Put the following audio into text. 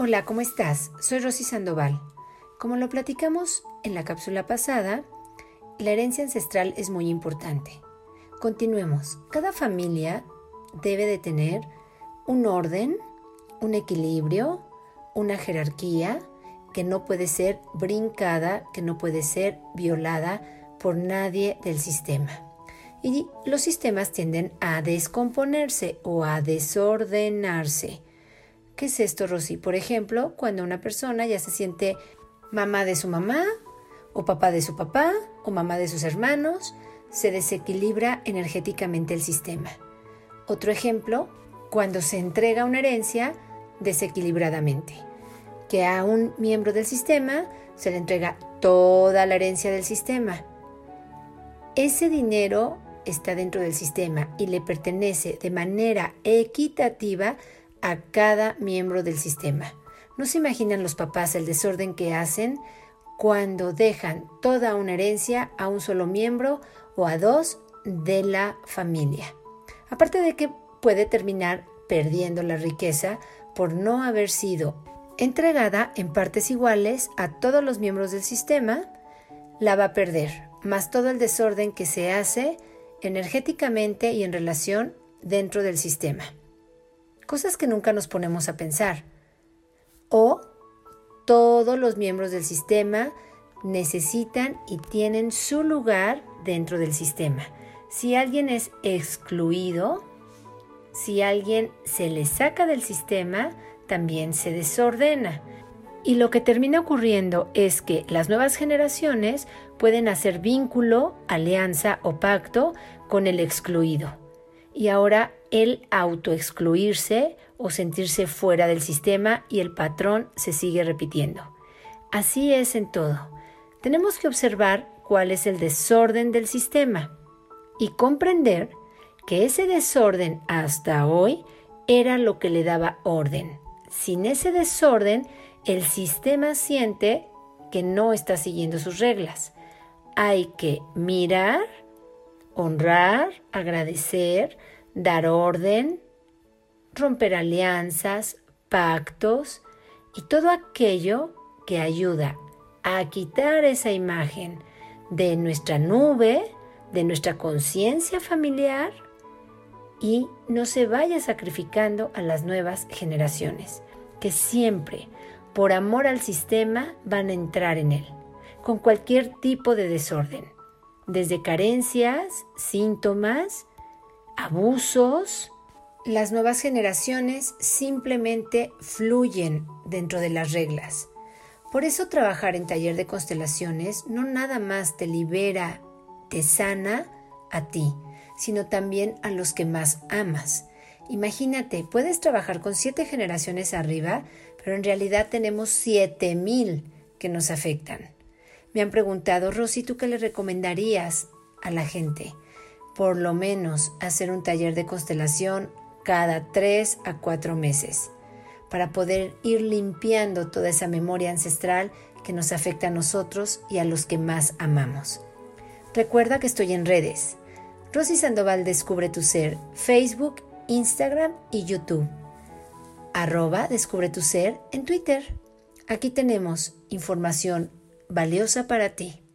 Hola, ¿cómo estás? Soy Rosy Sandoval. Como lo platicamos en la cápsula pasada, la herencia ancestral es muy importante. Continuemos. Cada familia debe de tener un orden, un equilibrio, una jerarquía que no puede ser brincada, que no puede ser violada por nadie del sistema. Y los sistemas tienden a descomponerse o a desordenarse. ¿Qué es esto, Rosy? Por ejemplo, cuando una persona ya se siente mamá de su mamá, o papá de su papá, o mamá de sus hermanos, se desequilibra energéticamente el sistema. Otro ejemplo, cuando se entrega una herencia desequilibradamente, que a un miembro del sistema se le entrega toda la herencia del sistema. Ese dinero está dentro del sistema y le pertenece de manera equitativa a cada miembro del sistema. No se imaginan los papás el desorden que hacen cuando dejan toda una herencia a un solo miembro o a dos de la familia. Aparte de que puede terminar perdiendo la riqueza por no haber sido entregada en partes iguales a todos los miembros del sistema, la va a perder, más todo el desorden que se hace energéticamente y en relación dentro del sistema cosas que nunca nos ponemos a pensar. O todos los miembros del sistema necesitan y tienen su lugar dentro del sistema. Si alguien es excluido, si alguien se le saca del sistema, también se desordena. Y lo que termina ocurriendo es que las nuevas generaciones pueden hacer vínculo, alianza o pacto con el excluido. Y ahora el autoexcluirse o sentirse fuera del sistema y el patrón se sigue repitiendo. Así es en todo. Tenemos que observar cuál es el desorden del sistema y comprender que ese desorden hasta hoy era lo que le daba orden. Sin ese desorden, el sistema siente que no está siguiendo sus reglas. Hay que mirar, honrar, agradecer, dar orden, romper alianzas, pactos y todo aquello que ayuda a quitar esa imagen de nuestra nube, de nuestra conciencia familiar y no se vaya sacrificando a las nuevas generaciones, que siempre, por amor al sistema, van a entrar en él, con cualquier tipo de desorden, desde carencias, síntomas, abusos, las nuevas generaciones simplemente fluyen dentro de las reglas. Por eso trabajar en taller de constelaciones no nada más te libera, te sana a ti, sino también a los que más amas. Imagínate, puedes trabajar con siete generaciones arriba, pero en realidad tenemos siete mil que nos afectan. Me han preguntado, Rosy, ¿tú qué le recomendarías a la gente? por lo menos hacer un taller de constelación cada tres a cuatro meses para poder ir limpiando toda esa memoria ancestral que nos afecta a nosotros y a los que más amamos. Recuerda que estoy en redes. Rosy Sandoval Descubre tu Ser, Facebook, Instagram y YouTube. Arroba Descubre tu Ser en Twitter. Aquí tenemos información valiosa para ti.